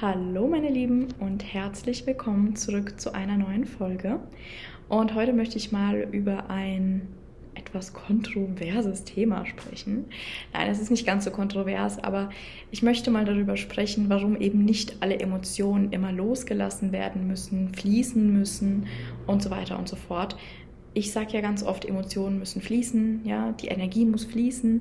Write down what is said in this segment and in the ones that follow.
Hallo meine Lieben und herzlich willkommen zurück zu einer neuen Folge. Und heute möchte ich mal über ein etwas kontroverses Thema sprechen. Nein, es ist nicht ganz so kontrovers, aber ich möchte mal darüber sprechen, warum eben nicht alle Emotionen immer losgelassen werden müssen, fließen müssen und so weiter und so fort. Ich sage ja ganz oft, Emotionen müssen fließen, ja, die Energie muss fließen.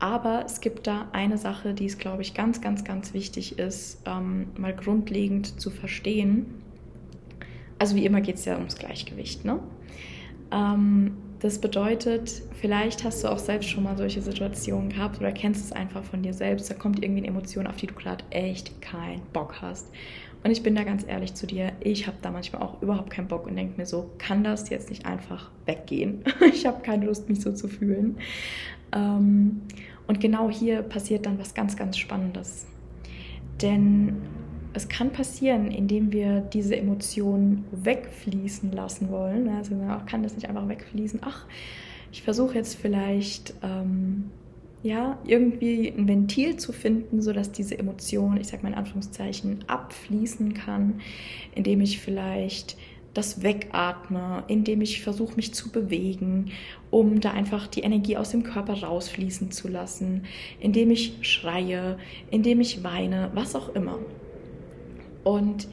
Aber es gibt da eine Sache, die es, glaube ich, ganz, ganz, ganz wichtig ist, ähm, mal grundlegend zu verstehen. Also wie immer geht es ja ums Gleichgewicht. Ne? Ähm, das bedeutet, vielleicht hast du auch selbst schon mal solche Situationen gehabt oder kennst es einfach von dir selbst. Da kommt irgendwie eine Emotion, auf die du gerade echt keinen Bock hast. Und ich bin da ganz ehrlich zu dir, ich habe da manchmal auch überhaupt keinen Bock und denke mir so, kann das jetzt nicht einfach weggehen? ich habe keine Lust, mich so zu fühlen. Ähm, und genau hier passiert dann was ganz, ganz Spannendes. Denn es kann passieren, indem wir diese Emotionen wegfließen lassen wollen. Also man kann das nicht einfach wegfließen. Ach, ich versuche jetzt vielleicht ähm, ja irgendwie ein Ventil zu finden, sodass diese Emotion, ich sage mal in Anführungszeichen, abfließen kann, indem ich vielleicht das wegatme, indem ich versuche, mich zu bewegen, um da einfach die Energie aus dem Körper rausfließen zu lassen, indem ich schreie, indem ich weine, was auch immer. Und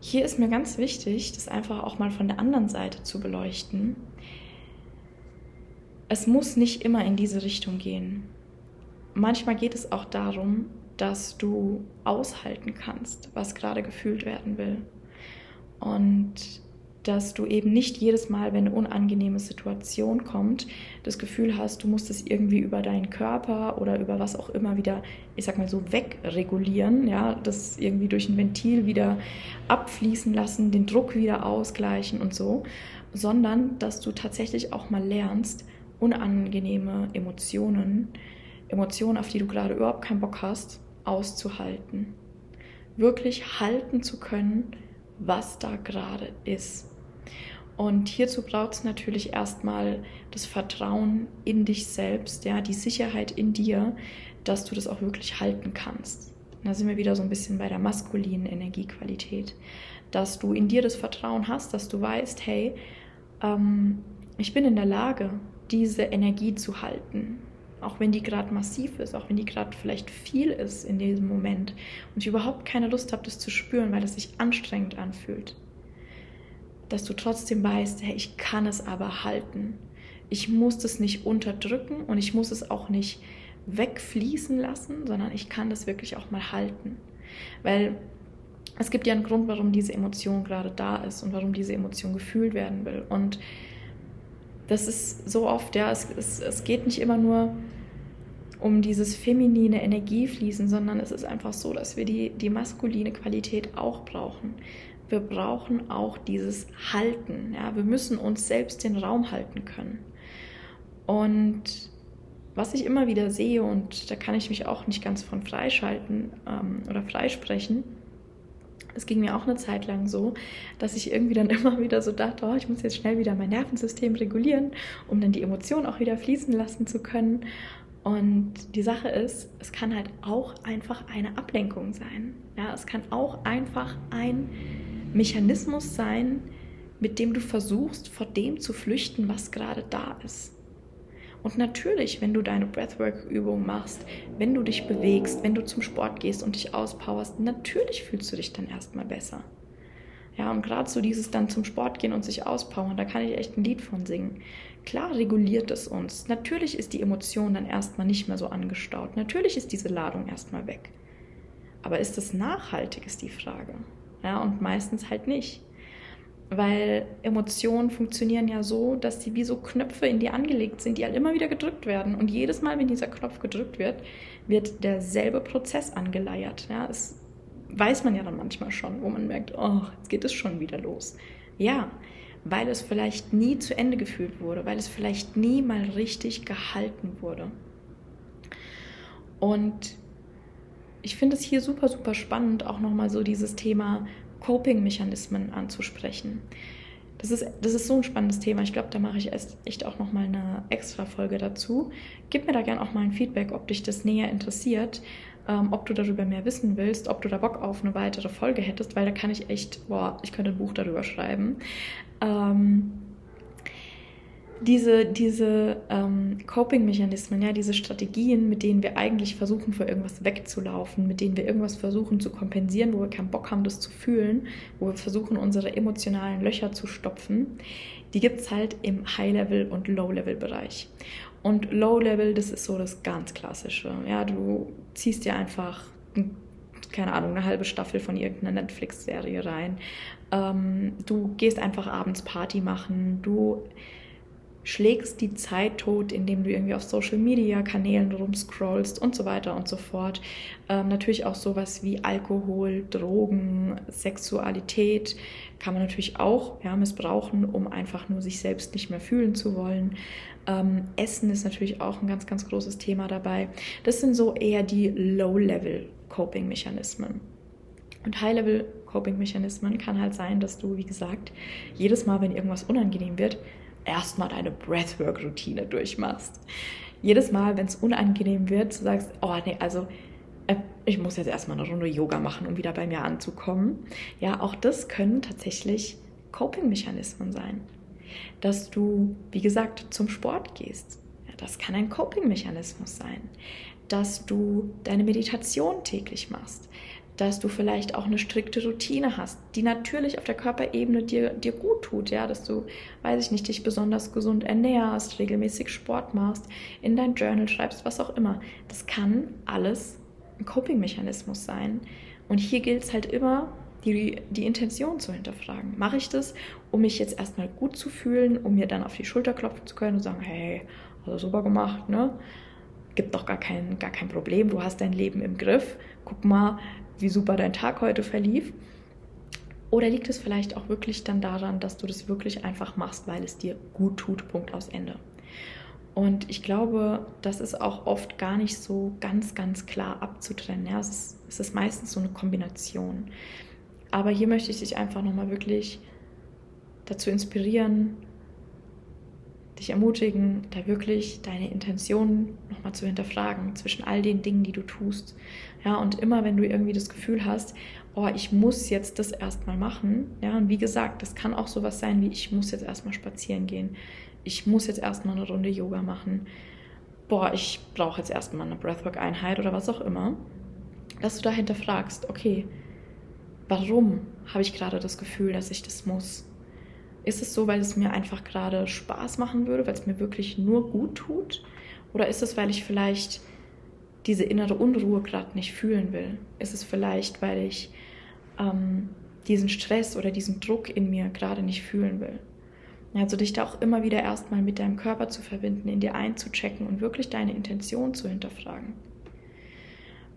hier ist mir ganz wichtig, das einfach auch mal von der anderen Seite zu beleuchten. Es muss nicht immer in diese Richtung gehen. Manchmal geht es auch darum, dass du aushalten kannst, was gerade gefühlt werden will. Und dass du eben nicht jedes Mal, wenn eine unangenehme Situation kommt, das Gefühl hast, du musst es irgendwie über deinen Körper oder über was auch immer wieder, ich sag mal so, wegregulieren, ja, das irgendwie durch ein Ventil wieder abfließen lassen, den Druck wieder ausgleichen und so, sondern dass du tatsächlich auch mal lernst, unangenehme Emotionen, Emotionen, auf die du gerade überhaupt keinen Bock hast, auszuhalten. Wirklich halten zu können, was da gerade ist. Und hierzu braucht es natürlich erstmal das Vertrauen in dich selbst, ja, die Sicherheit in dir, dass du das auch wirklich halten kannst. Da sind wir wieder so ein bisschen bei der maskulinen Energiequalität, dass du in dir das Vertrauen hast, dass du weißt, hey, ähm, ich bin in der Lage, diese Energie zu halten, auch wenn die gerade massiv ist, auch wenn die gerade vielleicht viel ist in diesem Moment und ich überhaupt keine Lust habe, das zu spüren, weil es sich anstrengend anfühlt, dass du trotzdem weißt, hey, ich kann es aber halten. Ich muss das nicht unterdrücken und ich muss es auch nicht wegfließen lassen, sondern ich kann das wirklich auch mal halten. Weil es gibt ja einen Grund, warum diese Emotion gerade da ist und warum diese Emotion gefühlt werden will. Und das ist so oft, ja, es, es, es geht nicht immer nur um dieses feminine Energiefließen, sondern es ist einfach so, dass wir die, die maskuline Qualität auch brauchen. Wir brauchen auch dieses Halten. Ja? Wir müssen uns selbst den Raum halten können. Und was ich immer wieder sehe, und da kann ich mich auch nicht ganz von freischalten ähm, oder freisprechen, es ging mir auch eine Zeit lang so, dass ich irgendwie dann immer wieder so dachte, oh, ich muss jetzt schnell wieder mein Nervensystem regulieren, um dann die Emotionen auch wieder fließen lassen zu können. Und die Sache ist, es kann halt auch einfach eine Ablenkung sein. Ja, es kann auch einfach ein Mechanismus sein, mit dem du versuchst, vor dem zu flüchten, was gerade da ist. Und natürlich, wenn du deine Breathwork-Übung machst, wenn du dich bewegst, wenn du zum Sport gehst und dich auspowerst, natürlich fühlst du dich dann erstmal besser. Ja, und gerade so dieses dann zum Sport gehen und sich auspowern, da kann ich echt ein Lied von singen. Klar reguliert es uns. Natürlich ist die Emotion dann erstmal nicht mehr so angestaut. Natürlich ist diese Ladung erstmal weg. Aber ist es nachhaltig, ist die Frage. Ja, und meistens halt nicht. Weil Emotionen funktionieren ja so, dass sie wie so Knöpfe in die angelegt sind, die halt immer wieder gedrückt werden. Und jedes Mal, wenn dieser Knopf gedrückt wird, wird derselbe Prozess angeleiert. Ja, das weiß man ja dann manchmal schon, wo man merkt, oh, jetzt geht es schon wieder los. Ja, weil es vielleicht nie zu Ende gefühlt wurde, weil es vielleicht nie mal richtig gehalten wurde. Und ich finde es hier super, super spannend, auch nochmal so dieses Thema Coping-Mechanismen anzusprechen. Das ist, das ist so ein spannendes Thema. Ich glaube, da mache ich echt auch nochmal eine extra Folge dazu. Gib mir da gerne auch mal ein Feedback, ob dich das näher interessiert, ähm, ob du darüber mehr wissen willst, ob du da Bock auf eine weitere Folge hättest, weil da kann ich echt, boah, ich könnte ein Buch darüber schreiben. Ähm, diese, diese ähm, Coping-Mechanismen, ja, diese Strategien, mit denen wir eigentlich versuchen, vor irgendwas wegzulaufen, mit denen wir irgendwas versuchen zu kompensieren, wo wir keinen Bock haben, das zu fühlen, wo wir versuchen, unsere emotionalen Löcher zu stopfen, die gibt es halt im High-Level- und Low-Level-Bereich. Und Low-Level, das ist so das ganz Klassische. Ja, du ziehst dir einfach keine Ahnung, eine halbe Staffel von irgendeiner Netflix-Serie rein. Ähm, du gehst einfach abends Party machen. Du schlägst die Zeit tot, indem du irgendwie auf Social Media Kanälen rumscrollst und so weiter und so fort. Ähm, natürlich auch sowas wie Alkohol, Drogen, Sexualität kann man natürlich auch ja, missbrauchen, um einfach nur sich selbst nicht mehr fühlen zu wollen. Ähm, Essen ist natürlich auch ein ganz, ganz großes Thema dabei. Das sind so eher die Low-Level-Coping-Mechanismen. Und High-Level-Coping-Mechanismen kann halt sein, dass du, wie gesagt, jedes Mal, wenn irgendwas unangenehm wird, erstmal deine Breathwork-Routine durchmachst. Jedes Mal, wenn es unangenehm wird, du sagst, oh nee, also äh, ich muss jetzt erstmal eine Runde Yoga machen, um wieder bei mir anzukommen. Ja, auch das können tatsächlich Coping-Mechanismen sein. Dass du, wie gesagt, zum Sport gehst. Ja, das kann ein Coping-Mechanismus sein. Dass du deine Meditation täglich machst dass du vielleicht auch eine strikte Routine hast, die natürlich auf der Körperebene dir, dir gut tut, ja, dass du, weiß ich nicht, dich besonders gesund ernährst, regelmäßig Sport machst, in dein Journal schreibst, was auch immer. Das kann alles ein Coping-Mechanismus sein. Und hier gilt es halt immer, die, die Intention zu hinterfragen. Mache ich das, um mich jetzt erstmal gut zu fühlen, um mir dann auf die Schulter klopfen zu können und sagen, hey, also super gemacht, ne? Gibt doch gar kein, gar kein Problem, du hast dein Leben im Griff. Guck mal, wie super dein Tag heute verlief? Oder liegt es vielleicht auch wirklich dann daran, dass du das wirklich einfach machst, weil es dir gut tut, Punkt aus Ende? Und ich glaube, das ist auch oft gar nicht so ganz, ganz klar abzutrennen. Ja, es, ist, es ist meistens so eine Kombination. Aber hier möchte ich dich einfach nochmal wirklich dazu inspirieren, dich ermutigen, da wirklich deine Intentionen nochmal zu hinterfragen zwischen all den Dingen, die du tust. Ja, und immer wenn du irgendwie das Gefühl hast, oh, ich muss jetzt das erstmal machen, ja, und wie gesagt, das kann auch sowas sein wie, ich muss jetzt erstmal spazieren gehen, ich muss jetzt erstmal eine Runde Yoga machen, boah, ich brauche jetzt erstmal eine Breathwork-Einheit oder was auch immer, dass du dahinter fragst, okay, warum habe ich gerade das Gefühl, dass ich das muss? Ist es so, weil es mir einfach gerade Spaß machen würde, weil es mir wirklich nur gut tut? Oder ist es, weil ich vielleicht diese innere Unruhe gerade nicht fühlen will? Ist es vielleicht, weil ich ähm, diesen Stress oder diesen Druck in mir gerade nicht fühlen will? Also dich da auch immer wieder erstmal mit deinem Körper zu verbinden, in dir einzuchecken und wirklich deine Intention zu hinterfragen.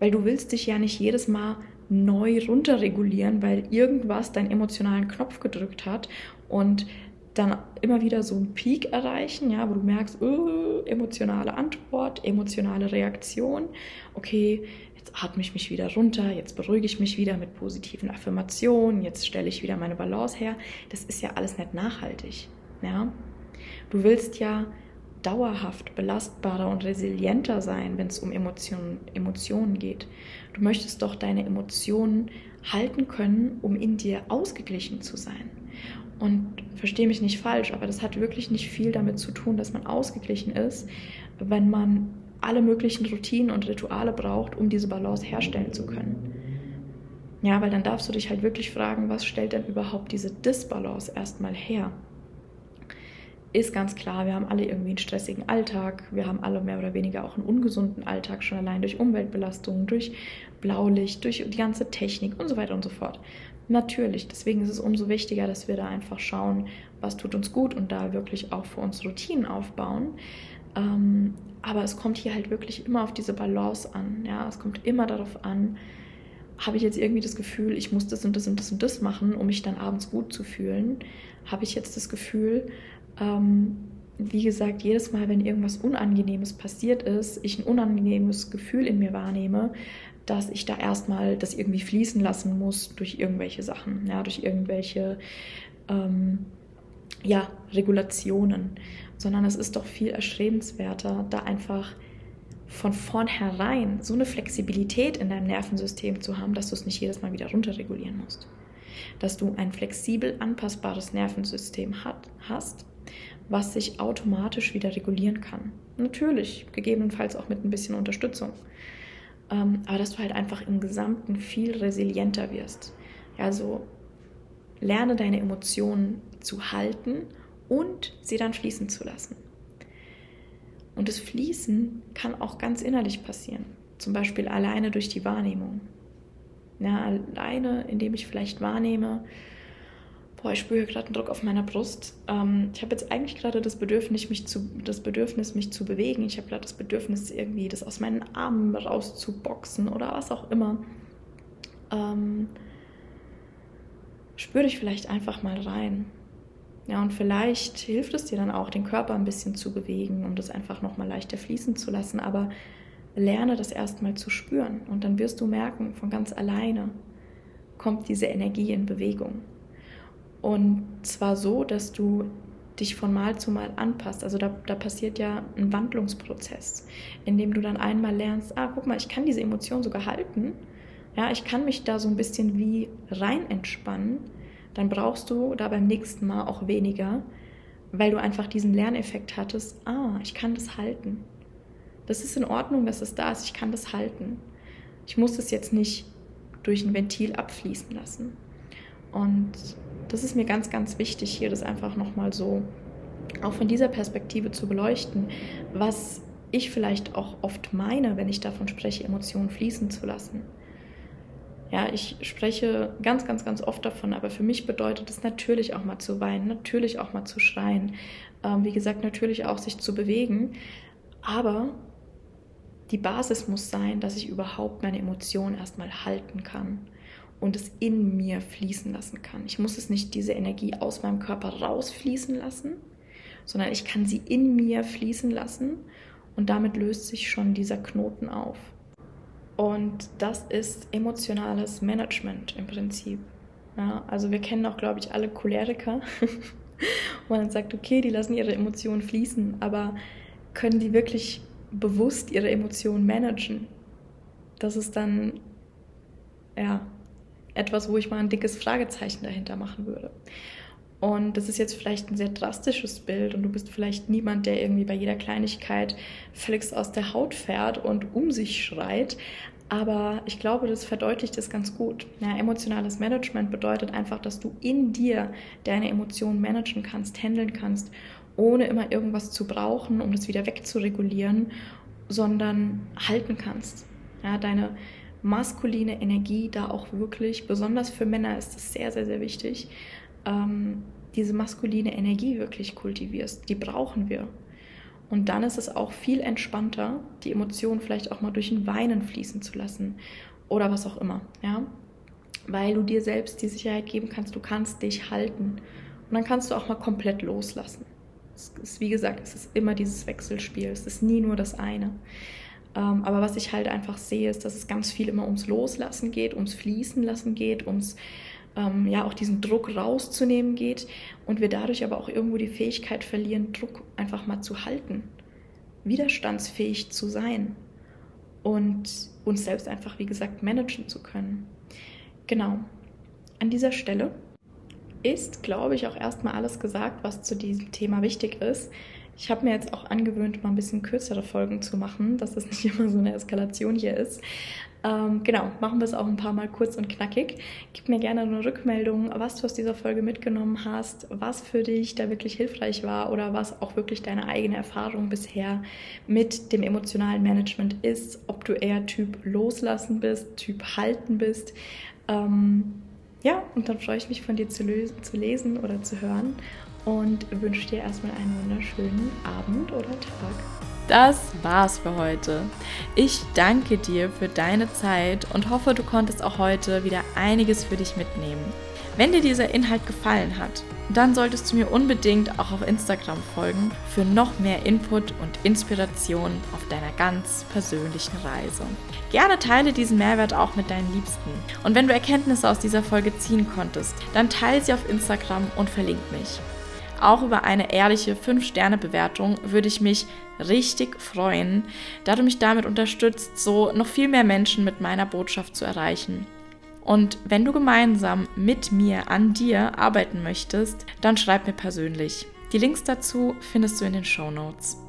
Weil du willst dich ja nicht jedes Mal neu runterregulieren, weil irgendwas deinen emotionalen Knopf gedrückt hat und dann immer wieder so einen Peak erreichen, ja, wo du merkst, uh, emotionale Antwort, emotionale Reaktion. Okay, jetzt atme ich mich wieder runter, jetzt beruhige ich mich wieder mit positiven Affirmationen, jetzt stelle ich wieder meine Balance her. Das ist ja alles nicht nachhaltig, ja. Du willst ja dauerhaft belastbarer und resilienter sein, wenn es um Emotionen, Emotionen geht. Du möchtest doch deine Emotionen halten können, um in dir ausgeglichen zu sein. Und verstehe mich nicht falsch, aber das hat wirklich nicht viel damit zu tun, dass man ausgeglichen ist, wenn man alle möglichen Routinen und Rituale braucht, um diese Balance herstellen zu können. Ja, weil dann darfst du dich halt wirklich fragen, was stellt denn überhaupt diese Disbalance erstmal her? Ist ganz klar, wir haben alle irgendwie einen stressigen Alltag, wir haben alle mehr oder weniger auch einen ungesunden Alltag, schon allein durch Umweltbelastungen, durch Blaulicht, durch die ganze Technik und so weiter und so fort. Natürlich, deswegen ist es umso wichtiger, dass wir da einfach schauen, was tut uns gut und da wirklich auch für uns Routinen aufbauen. Ähm, aber es kommt hier halt wirklich immer auf diese Balance an. Ja, es kommt immer darauf an, habe ich jetzt irgendwie das Gefühl, ich muss das und das und das und das machen, um mich dann abends gut zu fühlen? Habe ich jetzt das Gefühl, ähm, wie gesagt, jedes Mal, wenn irgendwas Unangenehmes passiert ist, ich ein unangenehmes Gefühl in mir wahrnehme, dass ich da erstmal das irgendwie fließen lassen muss durch irgendwelche Sachen, ja, durch irgendwelche ähm, ja, Regulationen, sondern es ist doch viel erstrebenswerter, da einfach von vornherein so eine Flexibilität in deinem Nervensystem zu haben, dass du es nicht jedes Mal wieder runterregulieren musst. Dass du ein flexibel anpassbares Nervensystem hat, hast, was sich automatisch wieder regulieren kann. Natürlich, gegebenenfalls auch mit ein bisschen Unterstützung. Ähm, aber dass du halt einfach im Gesamten viel resilienter wirst. Also lerne deine Emotionen zu halten und sie dann fließen zu lassen. Und das Fließen kann auch ganz innerlich passieren. Zum Beispiel alleine durch die Wahrnehmung. Ja, alleine, indem ich vielleicht wahrnehme, boah, ich spüre gerade einen Druck auf meiner Brust. Ähm, ich habe jetzt eigentlich gerade das Bedürfnis, mich zu, das Bedürfnis, mich zu bewegen. Ich habe gerade das Bedürfnis, irgendwie das aus meinen Armen rauszuboxen oder was auch immer. Ähm, spür dich vielleicht einfach mal rein. Ja, und vielleicht hilft es dir dann auch, den Körper ein bisschen zu bewegen, um das einfach nochmal leichter fließen zu lassen. Aber lerne das erstmal zu spüren. Und dann wirst du merken, von ganz alleine kommt diese Energie in Bewegung. Und zwar so, dass du dich von Mal zu Mal anpasst. Also da, da passiert ja ein Wandlungsprozess, in dem du dann einmal lernst, ah, guck mal, ich kann diese Emotion sogar halten. Ja, ich kann mich da so ein bisschen wie rein entspannen dann brauchst du da beim nächsten Mal auch weniger, weil du einfach diesen Lerneffekt hattest, ah, ich kann das halten. Das ist in Ordnung, dass es da ist, ich kann das halten. Ich muss das jetzt nicht durch ein Ventil abfließen lassen. Und das ist mir ganz, ganz wichtig, hier das einfach nochmal so auch von dieser Perspektive zu beleuchten, was ich vielleicht auch oft meine, wenn ich davon spreche, Emotionen fließen zu lassen. Ja, ich spreche ganz, ganz, ganz oft davon, aber für mich bedeutet es natürlich auch mal zu weinen, natürlich auch mal zu schreien, ähm, wie gesagt, natürlich auch sich zu bewegen. Aber die Basis muss sein, dass ich überhaupt meine Emotionen erstmal halten kann und es in mir fließen lassen kann. Ich muss es nicht diese Energie aus meinem Körper rausfließen lassen, sondern ich kann sie in mir fließen lassen und damit löst sich schon dieser Knoten auf. Und das ist emotionales Management im Prinzip. Ja, also wir kennen auch, glaube ich, alle Choleriker, wo man sagt, okay, die lassen ihre Emotionen fließen, aber können die wirklich bewusst ihre Emotionen managen? Das ist dann ja etwas, wo ich mal ein dickes Fragezeichen dahinter machen würde. Und das ist jetzt vielleicht ein sehr drastisches Bild und du bist vielleicht niemand, der irgendwie bei jeder Kleinigkeit völlig aus der Haut fährt und um sich schreit. Aber ich glaube, das verdeutlicht es ganz gut. Ja, emotionales Management bedeutet einfach, dass du in dir deine Emotionen managen kannst, handeln kannst, ohne immer irgendwas zu brauchen, um das wieder wegzuregulieren, sondern halten kannst. Ja, deine maskuline Energie da auch wirklich, besonders für Männer ist es sehr, sehr, sehr wichtig, ähm, diese maskuline Energie wirklich kultivierst. Die brauchen wir. Und dann ist es auch viel entspannter, die Emotionen vielleicht auch mal durch ein Weinen fließen zu lassen oder was auch immer, ja. Weil du dir selbst die Sicherheit geben kannst, du kannst dich halten. Und dann kannst du auch mal komplett loslassen. Es ist, wie gesagt, es ist immer dieses Wechselspiel, es ist nie nur das eine. Ähm, aber was ich halt einfach sehe, ist, dass es ganz viel immer ums Loslassen geht, ums Fließen lassen geht, ums ähm, ja auch diesen Druck rauszunehmen geht und wir dadurch aber auch irgendwo die Fähigkeit verlieren, Druck einfach mal zu halten, widerstandsfähig zu sein und uns selbst einfach, wie gesagt, managen zu können. Genau. An dieser Stelle ist, glaube ich, auch erstmal alles gesagt, was zu diesem Thema wichtig ist. Ich habe mir jetzt auch angewöhnt, mal ein bisschen kürzere Folgen zu machen, dass das nicht immer so eine Eskalation hier ist. Ähm, genau, machen wir es auch ein paar Mal kurz und knackig. Gib mir gerne eine Rückmeldung, was du aus dieser Folge mitgenommen hast, was für dich da wirklich hilfreich war oder was auch wirklich deine eigene Erfahrung bisher mit dem emotionalen Management ist, ob du eher Typ loslassen bist, Typ halten bist. Ähm, ja, und dann freue ich mich von dir zu, zu lesen oder zu hören und wünsche dir erstmal einen wunderschönen Abend oder Tag. Das war's für heute. Ich danke dir für deine Zeit und hoffe, du konntest auch heute wieder einiges für dich mitnehmen. Wenn dir dieser Inhalt gefallen hat, dann solltest du mir unbedingt auch auf Instagram folgen für noch mehr Input und Inspiration auf deiner ganz persönlichen Reise. Gerne teile diesen Mehrwert auch mit deinen Liebsten. Und wenn du Erkenntnisse aus dieser Folge ziehen konntest, dann teile sie auf Instagram und verlink mich. Auch über eine ehrliche 5-Sterne-Bewertung würde ich mich richtig freuen, da du mich damit unterstützt, so noch viel mehr Menschen mit meiner Botschaft zu erreichen. Und wenn du gemeinsam mit mir an dir arbeiten möchtest, dann schreib mir persönlich. Die Links dazu findest du in den Show Notes.